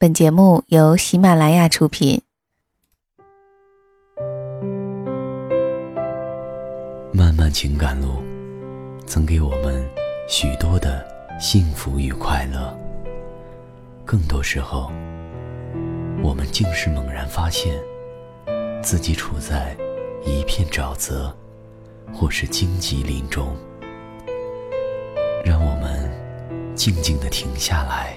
本节目由喜马拉雅出品。漫漫情感路，曾给我们许多的幸福与快乐。更多时候，我们竟是猛然发现，自己处在一片沼泽，或是荆棘林中。让我们静静的停下来。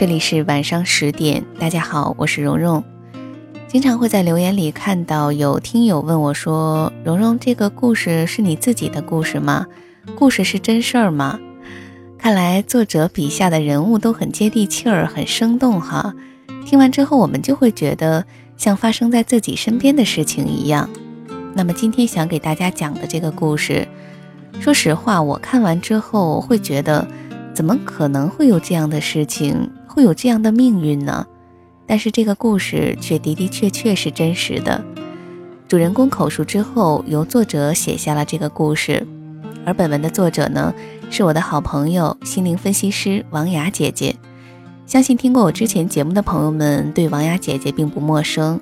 这里是晚上十点，大家好，我是蓉蓉。经常会在留言里看到有听友问我说：“蓉蓉，这个故事是你自己的故事吗？故事是真事儿吗？”看来作者笔下的人物都很接地气儿，很生动哈。听完之后，我们就会觉得像发生在自己身边的事情一样。那么今天想给大家讲的这个故事，说实话，我看完之后会觉得，怎么可能会有这样的事情？会有这样的命运呢？但是这个故事却的的确确是真实的。主人公口述之后，由作者写下了这个故事。而本文的作者呢，是我的好朋友心灵分析师王雅姐姐。相信听过我之前节目的朋友们，对王雅姐姐并不陌生。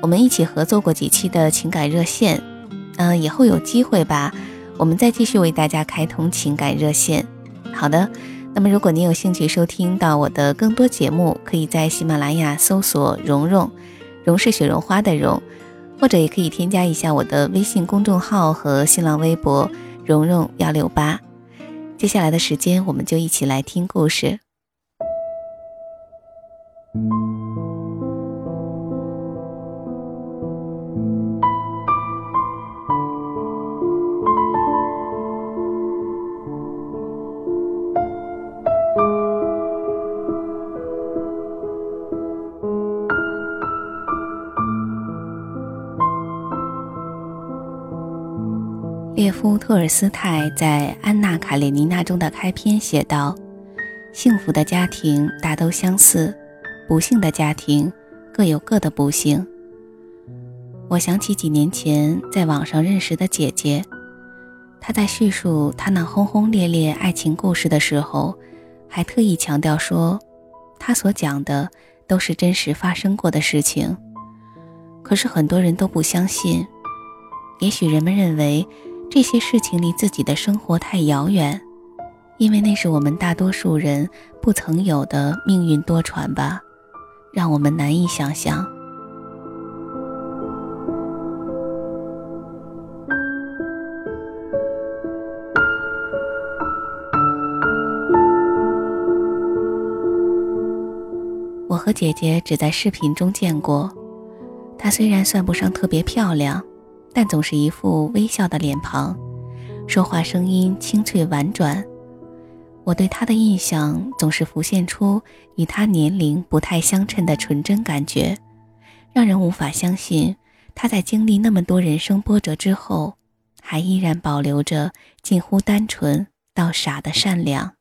我们一起合作过几期的情感热线。嗯，以后有机会吧，我们再继续为大家开通情感热线。好的。那么，如果您有兴趣收听到我的更多节目，可以在喜马拉雅搜索“蓉蓉”，蓉是雪绒花的蓉，或者也可以添加一下我的微信公众号和新浪微博“蓉蓉幺六八”。接下来的时间，我们就一起来听故事。尔斯泰在《安娜·卡列尼娜》中的开篇写道：“幸福的家庭大都相似，不幸的家庭各有各的不幸。”我想起几年前在网上认识的姐姐，她在叙述她那轰轰烈烈爱情故事的时候，还特意强调说，她所讲的都是真实发生过的事情。可是很多人都不相信，也许人们认为。这些事情离自己的生活太遥远，因为那是我们大多数人不曾有的命运多舛吧，让我们难以想象。我和姐姐只在视频中见过，她虽然算不上特别漂亮。但总是一副微笑的脸庞，说话声音清脆婉转。我对他的印象总是浮现出与他年龄不太相称的纯真感觉，让人无法相信他在经历那么多人生波折之后，还依然保留着近乎单纯到傻的善良。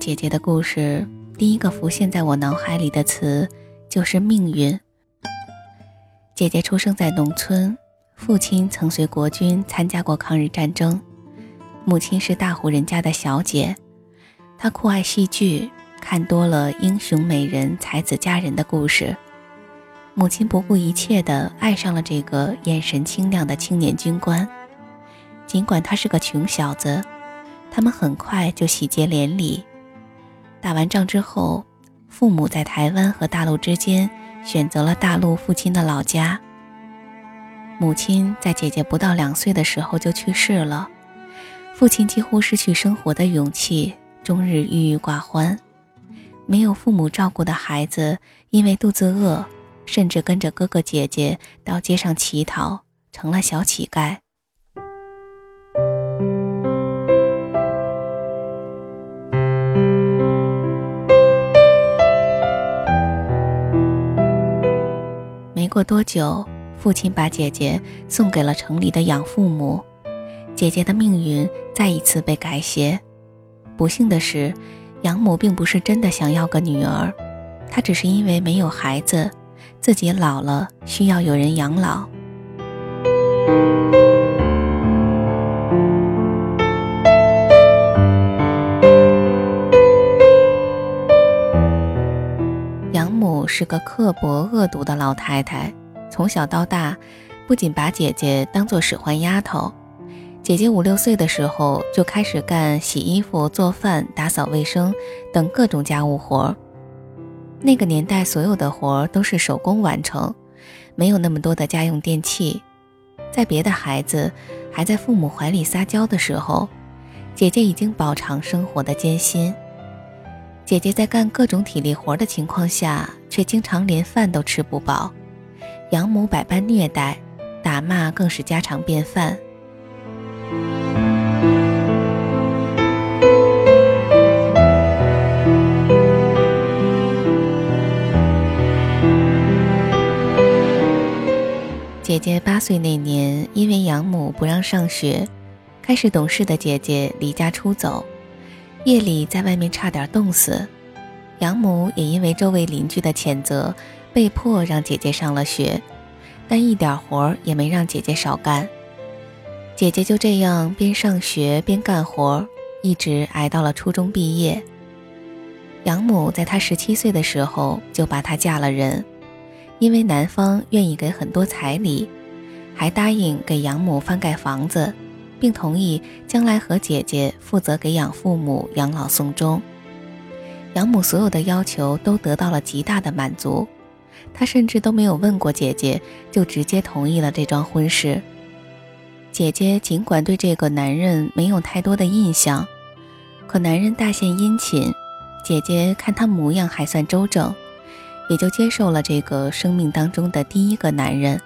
姐姐的故事，第一个浮现在我脑海里的词就是命运。姐姐出生在农村，父亲曾随国军参加过抗日战争，母亲是大户人家的小姐。她酷爱戏剧，看多了英雄美人、才子佳人的故事。母亲不顾一切地爱上了这个眼神清亮的青年军官，尽管他是个穷小子，他们很快就喜结连理。打完仗之后，父母在台湾和大陆之间选择了大陆父亲的老家。母亲在姐姐不到两岁的时候就去世了，父亲几乎失去生活的勇气，终日郁郁寡欢。没有父母照顾的孩子，因为肚子饿，甚至跟着哥哥姐姐到街上乞讨，成了小乞丐。过多久。父亲把姐姐送给了城里的养父母，姐姐的命运再一次被改写。不幸的是，养母并不是真的想要个女儿，她只是因为没有孩子，自己老了需要有人养老。养母是个刻薄恶毒的老太太。从小到大，不仅把姐姐当做使唤丫头，姐姐五六岁的时候就开始干洗衣服、做饭、打扫卫生等各种家务活。那个年代，所有的活都是手工完成，没有那么多的家用电器。在别的孩子还在父母怀里撒娇的时候，姐姐已经饱尝生活的艰辛。姐姐在干各种体力活的情况下，却经常连饭都吃不饱。养母百般虐待，打骂更是家常便饭。姐姐八岁那年，因为养母不让上学，开始懂事的姐姐离家出走，夜里在外面差点冻死。养母也因为周围邻居的谴责。被迫让姐姐上了学，但一点活也没让姐姐少干。姐姐就这样边上学边干活，一直挨到了初中毕业。养母在她十七岁的时候就把她嫁了人，因为男方愿意给很多彩礼，还答应给养母翻盖房子，并同意将来和姐姐负责给养父母养老送终。养母所有的要求都得到了极大的满足。他甚至都没有问过姐姐，就直接同意了这桩婚事。姐姐尽管对这个男人没有太多的印象，可男人大献殷勤，姐姐看他模样还算周正，也就接受了这个生命当中的第一个男人。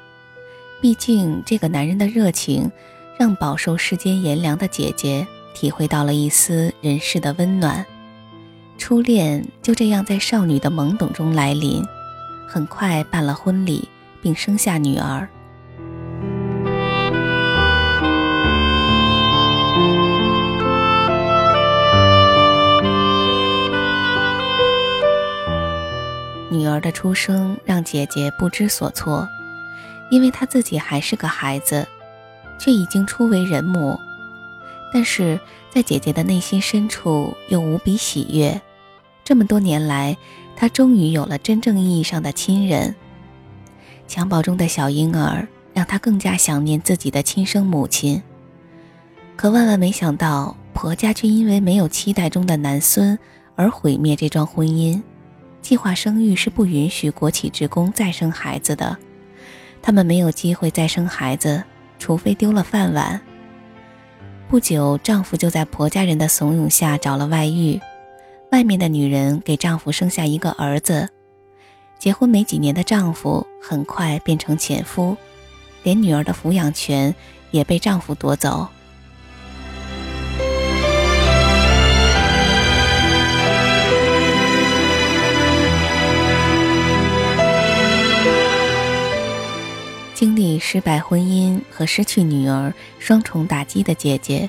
毕竟这个男人的热情，让饱受世间炎凉的姐姐体会到了一丝人世的温暖。初恋就这样在少女的懵懂中来临。很快办了婚礼，并生下女儿。女儿的出生让姐姐不知所措，因为她自己还是个孩子，却已经初为人母。但是在姐姐的内心深处又无比喜悦。这么多年来。她终于有了真正意义上的亲人。襁褓中的小婴儿让她更加想念自己的亲生母亲。可万万没想到，婆家却因为没有期待中的男孙而毁灭这桩婚姻。计划生育是不允许国企职工再生孩子的，他们没有机会再生孩子，除非丢了饭碗。不久，丈夫就在婆家人的怂恿下找了外遇。外面的女人给丈夫生下一个儿子，结婚没几年的丈夫很快变成前夫，连女儿的抚养权也被丈夫夺走。经历失败婚姻和失去女儿双重打击的姐姐，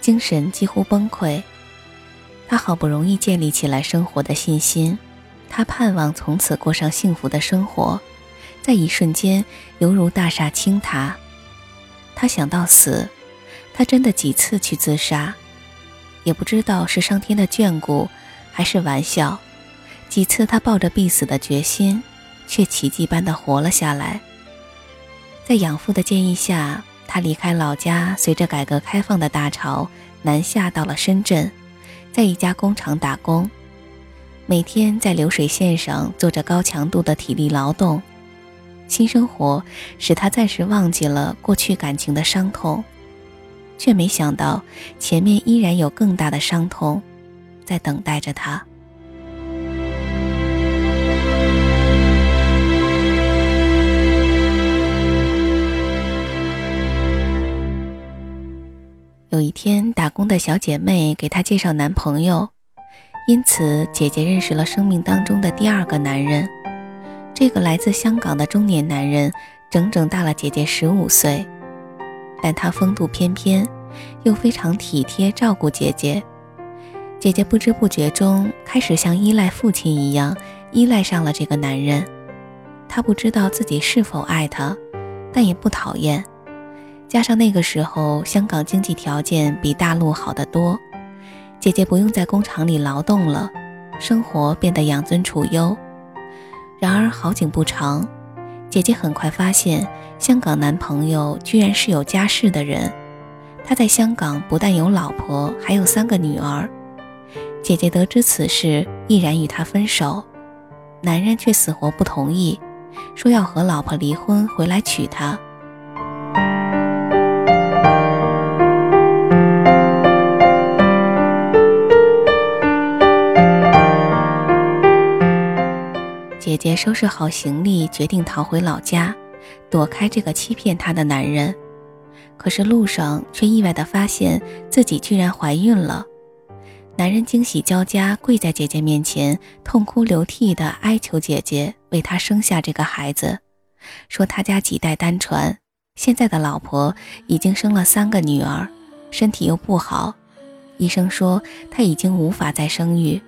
精神几乎崩溃。她好不容易建立起来生活的信心，她盼望从此过上幸福的生活，在一瞬间犹如大厦倾塌。她想到死，她真的几次去自杀，也不知道是上天的眷顾，还是玩笑。几次她抱着必死的决心，却奇迹般的活了下来。在养父的建议下，他离开老家，随着改革开放的大潮南下到了深圳。在一家工厂打工，每天在流水线上做着高强度的体力劳动。新生活使他暂时忘记了过去感情的伤痛，却没想到前面依然有更大的伤痛在等待着他。有一天，打工的小姐妹给她介绍男朋友，因此姐姐认识了生命当中的第二个男人。这个来自香港的中年男人，整整大了姐姐十五岁，但他风度翩翩，又非常体贴照顾姐姐。姐姐不知不觉中开始像依赖父亲一样依赖上了这个男人。她不知道自己是否爱他，但也不讨厌。加上那个时候，香港经济条件比大陆好得多，姐姐不用在工厂里劳动了，生活变得养尊处优。然而好景不长，姐姐很快发现香港男朋友居然是有家室的人。他在香港不但有老婆，还有三个女儿。姐姐得知此事，毅然与他分手，男人却死活不同意，说要和老婆离婚，回来娶她。姐姐收拾好行李，决定逃回老家，躲开这个欺骗她的男人。可是路上却意外地发现自己居然怀孕了。男人惊喜交加，跪在姐姐面前，痛哭流涕地哀求姐姐为他生下这个孩子，说他家几代单传，现在的老婆已经生了三个女儿，身体又不好，医生说他已经无法再生育。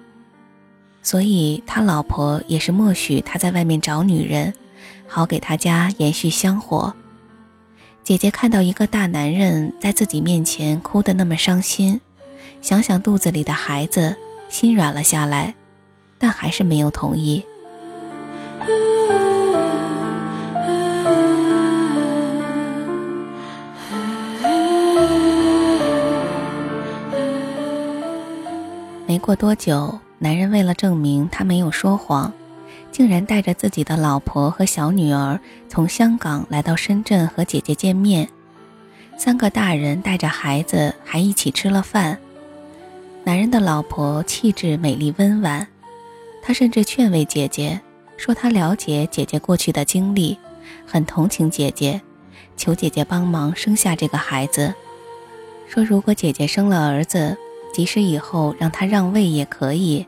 所以他老婆也是默许他在外面找女人，好给他家延续香火。姐姐看到一个大男人在自己面前哭得那么伤心，想想肚子里的孩子，心软了下来，但还是没有同意。没过多久。男人为了证明他没有说谎，竟然带着自己的老婆和小女儿从香港来到深圳和姐姐见面。三个大人带着孩子还一起吃了饭。男人的老婆气质美丽温婉，他甚至劝慰姐姐，说他了解姐姐过去的经历，很同情姐姐，求姐姐帮忙生下这个孩子。说如果姐姐生了儿子，即使以后让他让位也可以。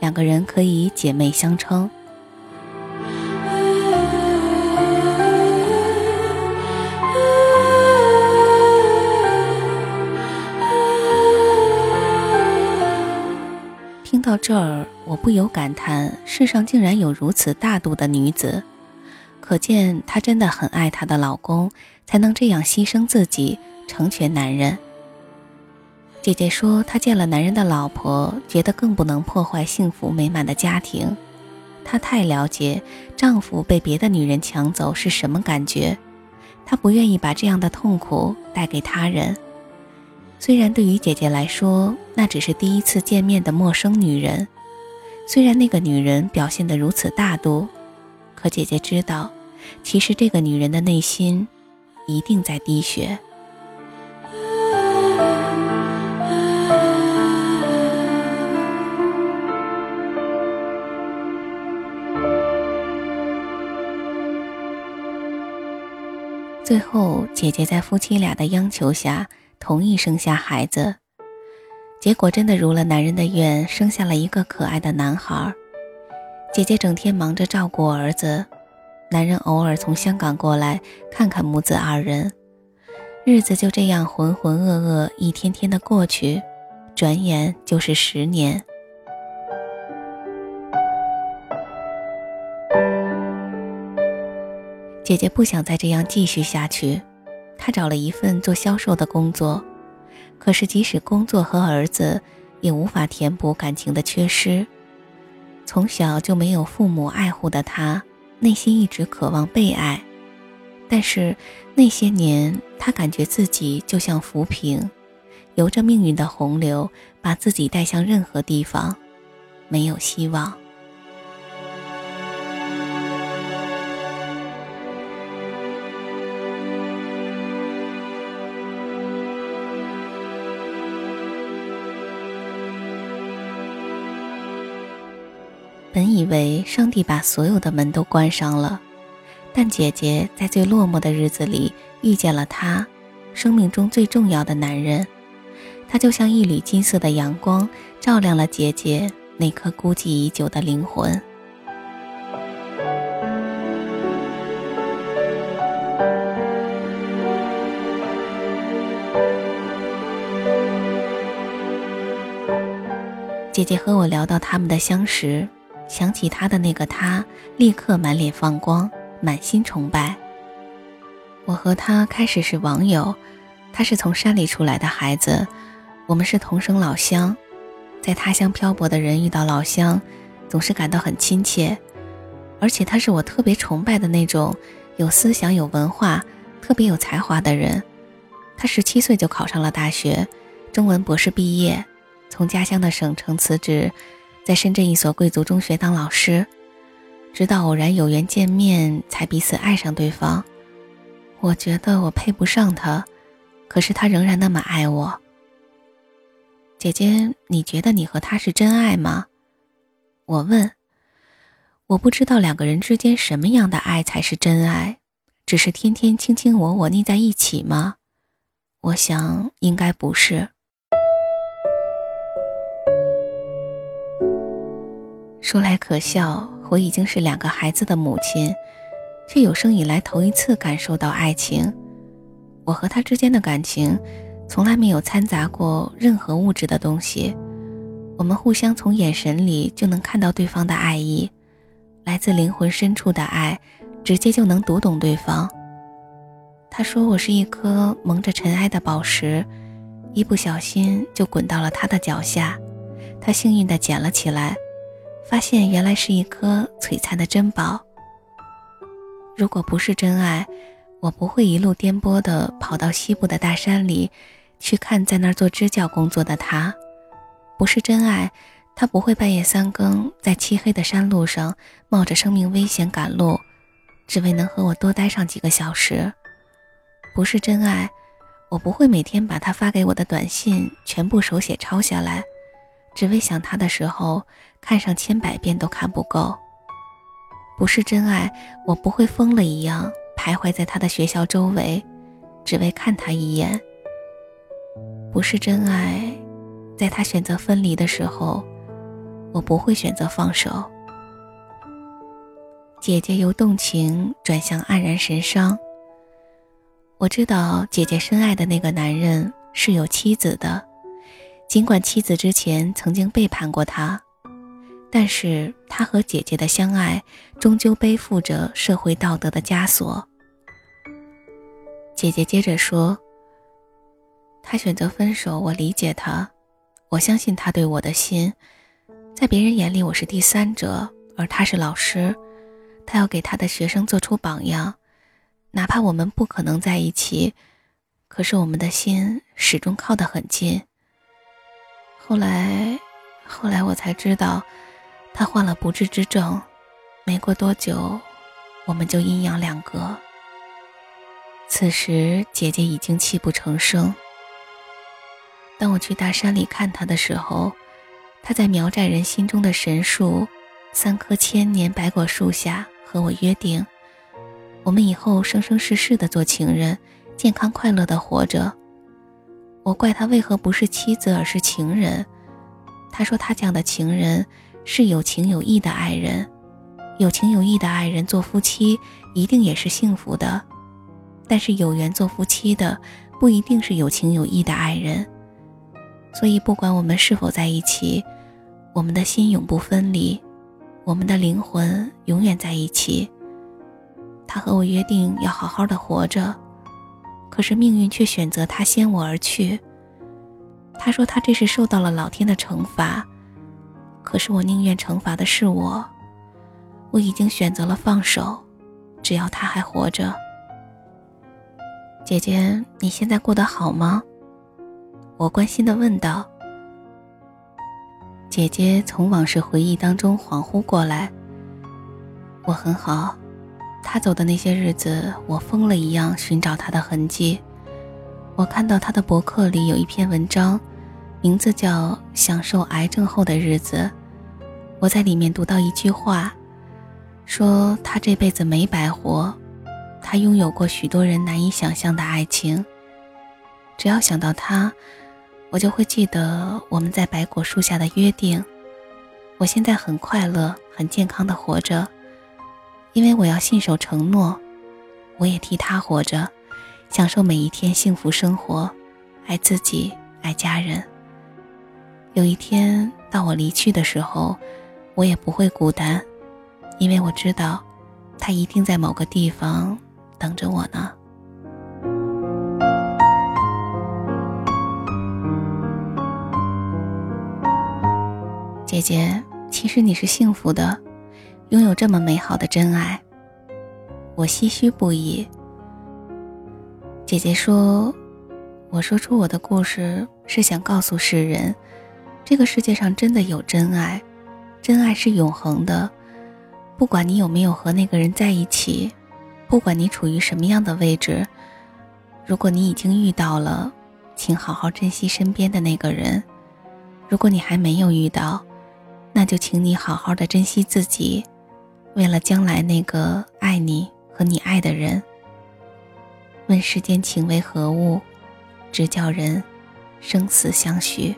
两个人可以姐妹相称。听到这儿，我不由感叹：世上竟然有如此大度的女子，可见她真的很爱她的老公，才能这样牺牲自己，成全男人。姐姐说，她见了男人的老婆，觉得更不能破坏幸福美满的家庭。她太了解丈夫被别的女人抢走是什么感觉，她不愿意把这样的痛苦带给他人。虽然对于姐姐来说，那只是第一次见面的陌生女人，虽然那个女人表现得如此大度，可姐姐知道，其实这个女人的内心一定在滴血。最后，姐姐在夫妻俩的央求下，同意生下孩子。结果真的如了男人的愿，生下了一个可爱的男孩。姐姐整天忙着照顾儿子，男人偶尔从香港过来看看母子二人，日子就这样浑浑噩噩，一天天的过去，转眼就是十年。姐姐不想再这样继续下去，她找了一份做销售的工作。可是，即使工作和儿子，也无法填补感情的缺失。从小就没有父母爱护的她，内心一直渴望被爱。但是那些年，她感觉自己就像浮萍，由着命运的洪流，把自己带向任何地方，没有希望。以为上帝把所有的门都关上了，但姐姐在最落寞的日子里遇见了他，生命中最重要的男人。他就像一缕金色的阳光，照亮了姐姐那颗孤寂已久的灵魂。姐姐和我聊到他们的相识，想起他的那个他，立刻满脸放光，满心崇拜。我和他开始是网友，他是从山里出来的孩子，我们是同生老乡，在他乡漂泊的人遇到老乡，总是感到很亲切。而且他是我特别崇拜的那种有思想、有文化、特别有才华的人。他十七岁就考上了大学，中文博士毕业。从家乡的省城辞职，在深圳一所贵族中学当老师，直到偶然有缘见面，才彼此爱上对方。我觉得我配不上他，可是他仍然那么爱我。姐姐，你觉得你和他是真爱吗？我问。我不知道两个人之间什么样的爱才是真爱，只是天天卿卿我我腻在一起吗？我想应该不是。说来可笑，我已经是两个孩子的母亲，却有生以来头一次感受到爱情。我和他之间的感情，从来没有掺杂过任何物质的东西。我们互相从眼神里就能看到对方的爱意，来自灵魂深处的爱，直接就能读懂对方。他说我是一颗蒙着尘埃的宝石，一不小心就滚到了他的脚下，他幸运地捡了起来。发现原来是一颗璀璨的珍宝。如果不是真爱，我不会一路颠簸地跑到西部的大山里，去看在那儿做支教工作的他。不是真爱，他不会半夜三更在漆黑的山路上冒着生命危险赶路，只为能和我多待上几个小时。不是真爱，我不会每天把他发给我的短信全部手写抄下来。只为想他的时候，看上千百遍都看不够。不是真爱，我不会疯了一样徘徊在他的学校周围，只为看他一眼。不是真爱，在他选择分离的时候，我不会选择放手。姐姐由动情转向黯然神伤。我知道姐姐深爱的那个男人是有妻子的。尽管妻子之前曾经背叛过他，但是他和姐姐的相爱终究背负着社会道德的枷锁。姐姐接着说：“他选择分手，我理解他，我相信他对我的心。在别人眼里我是第三者，而他是老师，他要给他的学生做出榜样。哪怕我们不可能在一起，可是我们的心始终靠得很近。”后来，后来我才知道，他患了不治之症。没过多久，我们就阴阳两隔。此时，姐姐已经泣不成声。当我去大山里看他的时候，他在苗寨人心中的神树——三棵千年白果树下，和我约定：我们以后生生世世的做情人，健康快乐的活着。我怪他为何不是妻子，而是情人。他说他这样的情人是有情有义的爱人，有情有义的爱人做夫妻一定也是幸福的。但是有缘做夫妻的不一定是有情有义的爱人。所以不管我们是否在一起，我们的心永不分离，我们的灵魂永远在一起。他和我约定要好好的活着。可是命运却选择他先我而去。他说他这是受到了老天的惩罚，可是我宁愿惩罚的是我。我已经选择了放手，只要他还活着。姐姐，你现在过得好吗？我关心的问道。姐姐从往事回忆当中恍惚过来。我很好。他走的那些日子，我疯了一样寻找他的痕迹。我看到他的博客里有一篇文章，名字叫《享受癌症后的日子》。我在里面读到一句话，说他这辈子没白活，他拥有过许多人难以想象的爱情。只要想到他，我就会记得我们在白果树下的约定。我现在很快乐、很健康的活着，因为我要信守承诺。我也替他活着，享受每一天幸福生活，爱自己，爱家人。有一天到我离去的时候，我也不会孤单，因为我知道，他一定在某个地方等着我呢。姐姐，其实你是幸福的，拥有这么美好的真爱。我唏嘘不已。姐姐说：“我说出我的故事，是想告诉世人，这个世界上真的有真爱，真爱是永恒的。不管你有没有和那个人在一起，不管你处于什么样的位置，如果你已经遇到了，请好好珍惜身边的那个人；如果你还没有遇到，那就请你好好的珍惜自己，为了将来那个爱你和你爱的人。问世间情为何物，直叫人生死相许。